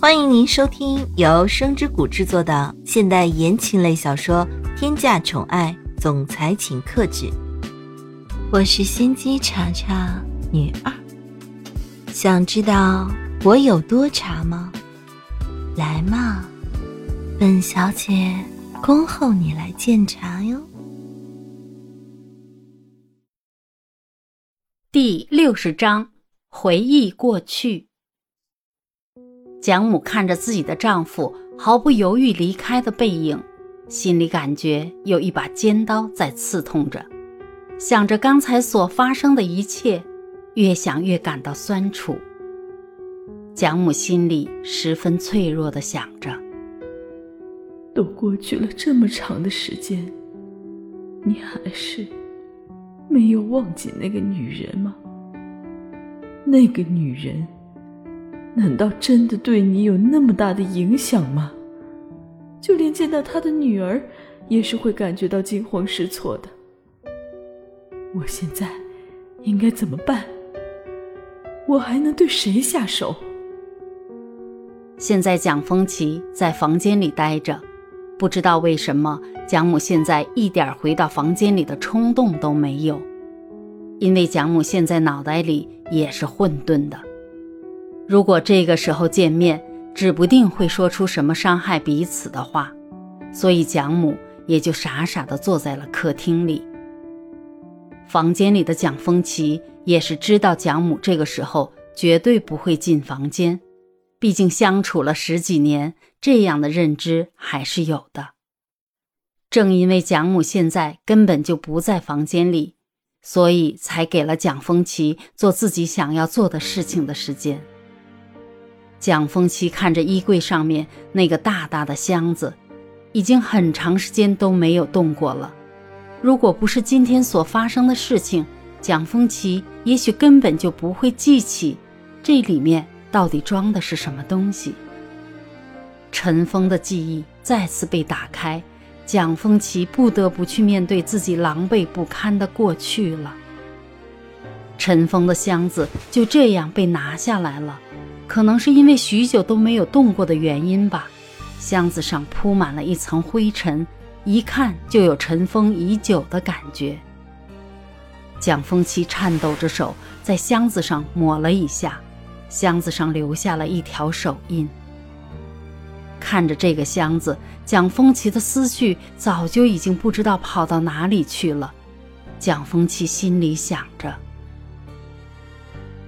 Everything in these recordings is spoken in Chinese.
欢迎您收听由声之谷制作的现代言情类小说《天价宠爱总裁请克制》，我是心机茶茶女二。想知道我有多茶吗？来嘛，本小姐恭候你来鉴茶哟。第六十章，回忆过去。蒋母看着自己的丈夫毫不犹豫离开的背影，心里感觉有一把尖刀在刺痛着。想着刚才所发生的一切，越想越感到酸楚。蒋母心里十分脆弱的想着：都过去了这么长的时间，你还是没有忘记那个女人吗？那个女人。难道真的对你有那么大的影响吗？就连见到他的女儿，也是会感觉到惊慌失措的。我现在应该怎么办？我还能对谁下手？现在蒋风奇在房间里待着，不知道为什么蒋母现在一点回到房间里的冲动都没有，因为蒋母现在脑袋里也是混沌的。如果这个时候见面，指不定会说出什么伤害彼此的话，所以蒋母也就傻傻地坐在了客厅里。房间里的蒋风奇也是知道蒋母这个时候绝对不会进房间，毕竟相处了十几年，这样的认知还是有的。正因为蒋母现在根本就不在房间里，所以才给了蒋风奇做自己想要做的事情的时间。蒋风奇看着衣柜上面那个大大的箱子，已经很长时间都没有动过了。如果不是今天所发生的事情，蒋风奇也许根本就不会记起这里面到底装的是什么东西。尘封的记忆再次被打开，蒋风奇不得不去面对自己狼狈不堪的过去了。尘封的箱子就这样被拿下来了。可能是因为许久都没有动过的原因吧，箱子上铺满了一层灰尘，一看就有尘封已久的感觉。蒋风奇颤抖着手在箱子上抹了一下，箱子上留下了一条手印。看着这个箱子，蒋风奇的思绪早就已经不知道跑到哪里去了。蒋风奇心里想着：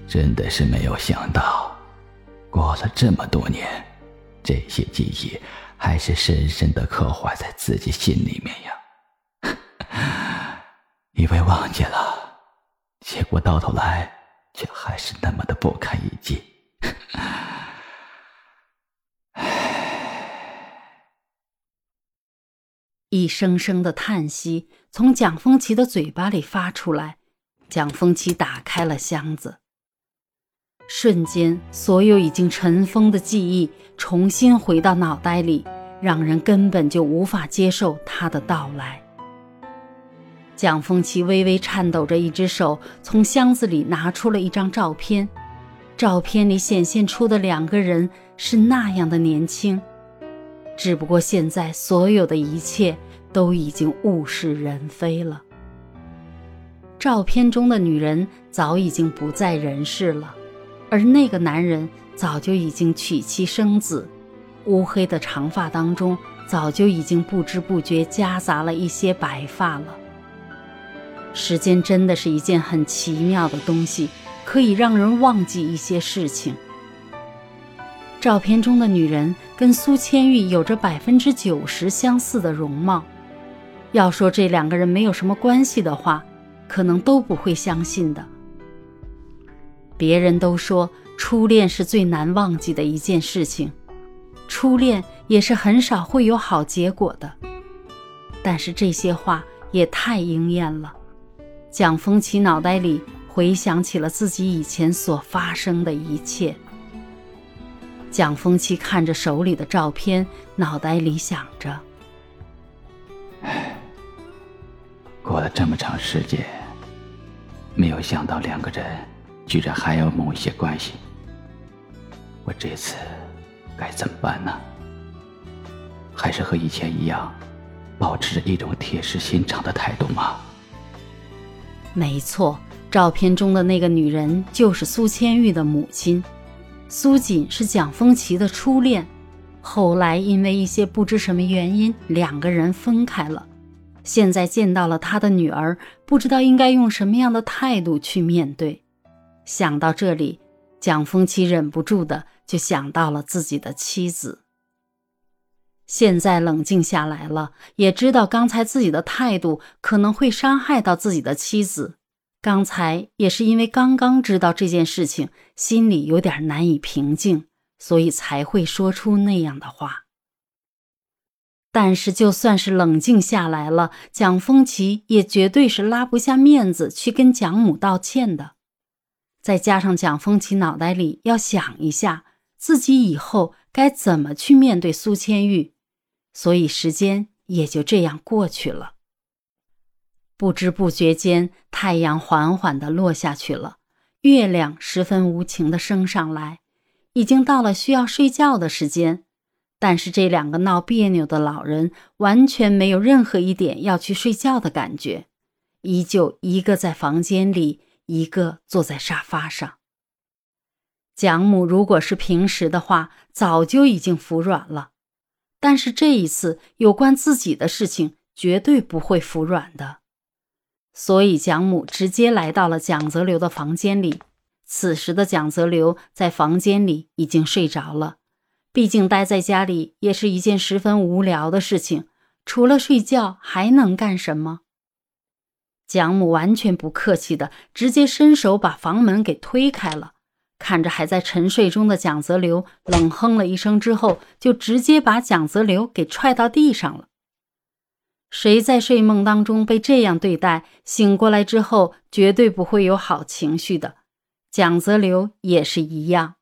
真的是没有想到。过了这么多年，这些记忆还是深深的刻画在自己心里面呀。以为忘记了，结果到头来却还是那么的不堪一击。一声声的叹息从蒋风奇的嘴巴里发出来，蒋风奇打开了箱子。瞬间，所有已经尘封的记忆重新回到脑袋里，让人根本就无法接受他的到来。蒋风奇微微颤抖着一只手，从箱子里拿出了一张照片。照片里显现出的两个人是那样的年轻，只不过现在所有的一切都已经物是人非了。照片中的女人早已经不在人世了。而那个男人早就已经娶妻生子，乌黑的长发当中早就已经不知不觉夹杂了一些白发了。时间真的是一件很奇妙的东西，可以让人忘记一些事情。照片中的女人跟苏千玉有着百分之九十相似的容貌，要说这两个人没有什么关系的话，可能都不会相信的。别人都说初恋是最难忘记的一件事情，初恋也是很少会有好结果的。但是这些话也太应验了。蒋风奇脑袋里回想起了自己以前所发生的一切。蒋风奇看着手里的照片，脑袋里想着：唉，过了这么长时间，没有想到两个人。居然还有某一些关系，我这次该怎么办呢？还是和以前一样，保持着一种铁石心肠的态度吗？没错，照片中的那个女人就是苏千玉的母亲。苏锦是蒋风奇的初恋，后来因为一些不知什么原因，两个人分开了。现在见到了他的女儿，不知道应该用什么样的态度去面对。想到这里，蒋风奇忍不住的就想到了自己的妻子。现在冷静下来了，也知道刚才自己的态度可能会伤害到自己的妻子。刚才也是因为刚刚知道这件事情，心里有点难以平静，所以才会说出那样的话。但是就算是冷静下来了，蒋风奇也绝对是拉不下面子去跟蒋母道歉的。再加上蒋风奇脑袋里要想一下自己以后该怎么去面对苏千玉，所以时间也就这样过去了。不知不觉间，太阳缓缓地落下去了，月亮十分无情地升上来，已经到了需要睡觉的时间。但是这两个闹别扭的老人完全没有任何一点要去睡觉的感觉，依旧一个在房间里，一个坐在沙发上。蒋母如果是平时的话，早就已经服软了，但是这一次有关自己的事情，绝对不会服软的。所以，蒋母直接来到了蒋泽流的房间里。此时的蒋泽流在房间里已经睡着了。毕竟待在家里也是一件十分无聊的事情，除了睡觉还能干什么？蒋母完全不客气的，直接伸手把房门给推开了。看着还在沉睡中的蒋泽流，冷哼了一声之后，就直接把蒋泽流给踹到地上了。谁在睡梦当中被这样对待，醒过来之后绝对不会有好情绪的。蒋泽流也是一样，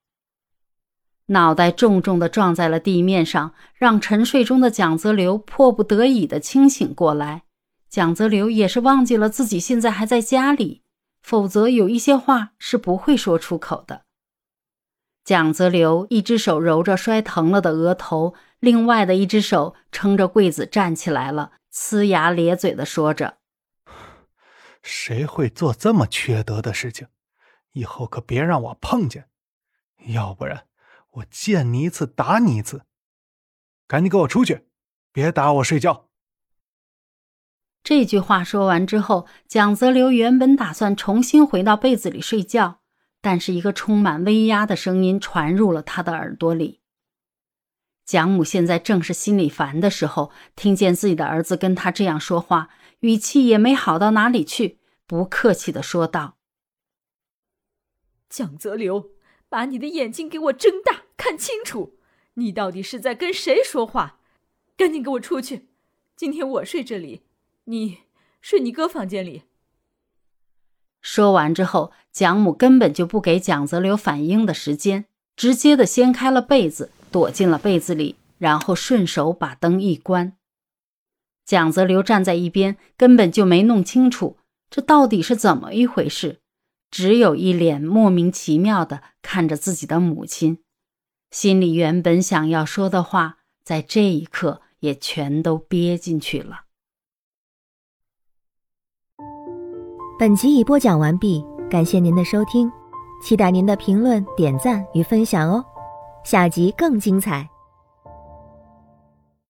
脑袋重重的撞在了地面上，让沉睡中的蒋泽流迫不得已的清醒过来。蒋泽流也是忘记了自己现在还在家里，否则有一些话是不会说出口的。蒋泽流一只手揉着摔疼了的额头，另外的一只手撑着柜子站起来了。呲牙咧嘴的说着：“谁会做这么缺德的事情？以后可别让我碰见，要不然我见你一次打你一次！赶紧给我出去，别打我睡觉。”这句话说完之后，蒋泽流原本打算重新回到被子里睡觉，但是一个充满威压的声音传入了他的耳朵里。蒋母现在正是心里烦的时候，听见自己的儿子跟他这样说话，语气也没好到哪里去，不客气的说道：“蒋泽流，把你的眼睛给我睁大，看清楚，你到底是在跟谁说话？赶紧给我出去！今天我睡这里，你睡你哥房间里。”说完之后，蒋母根本就不给蒋泽流反应的时间，直接的掀开了被子。躲进了被子里，然后顺手把灯一关。蒋泽流站在一边，根本就没弄清楚这到底是怎么一回事，只有一脸莫名其妙的看着自己的母亲，心里原本想要说的话，在这一刻也全都憋进去了。本集已播讲完毕，感谢您的收听，期待您的评论、点赞与分享哦。下集更精彩。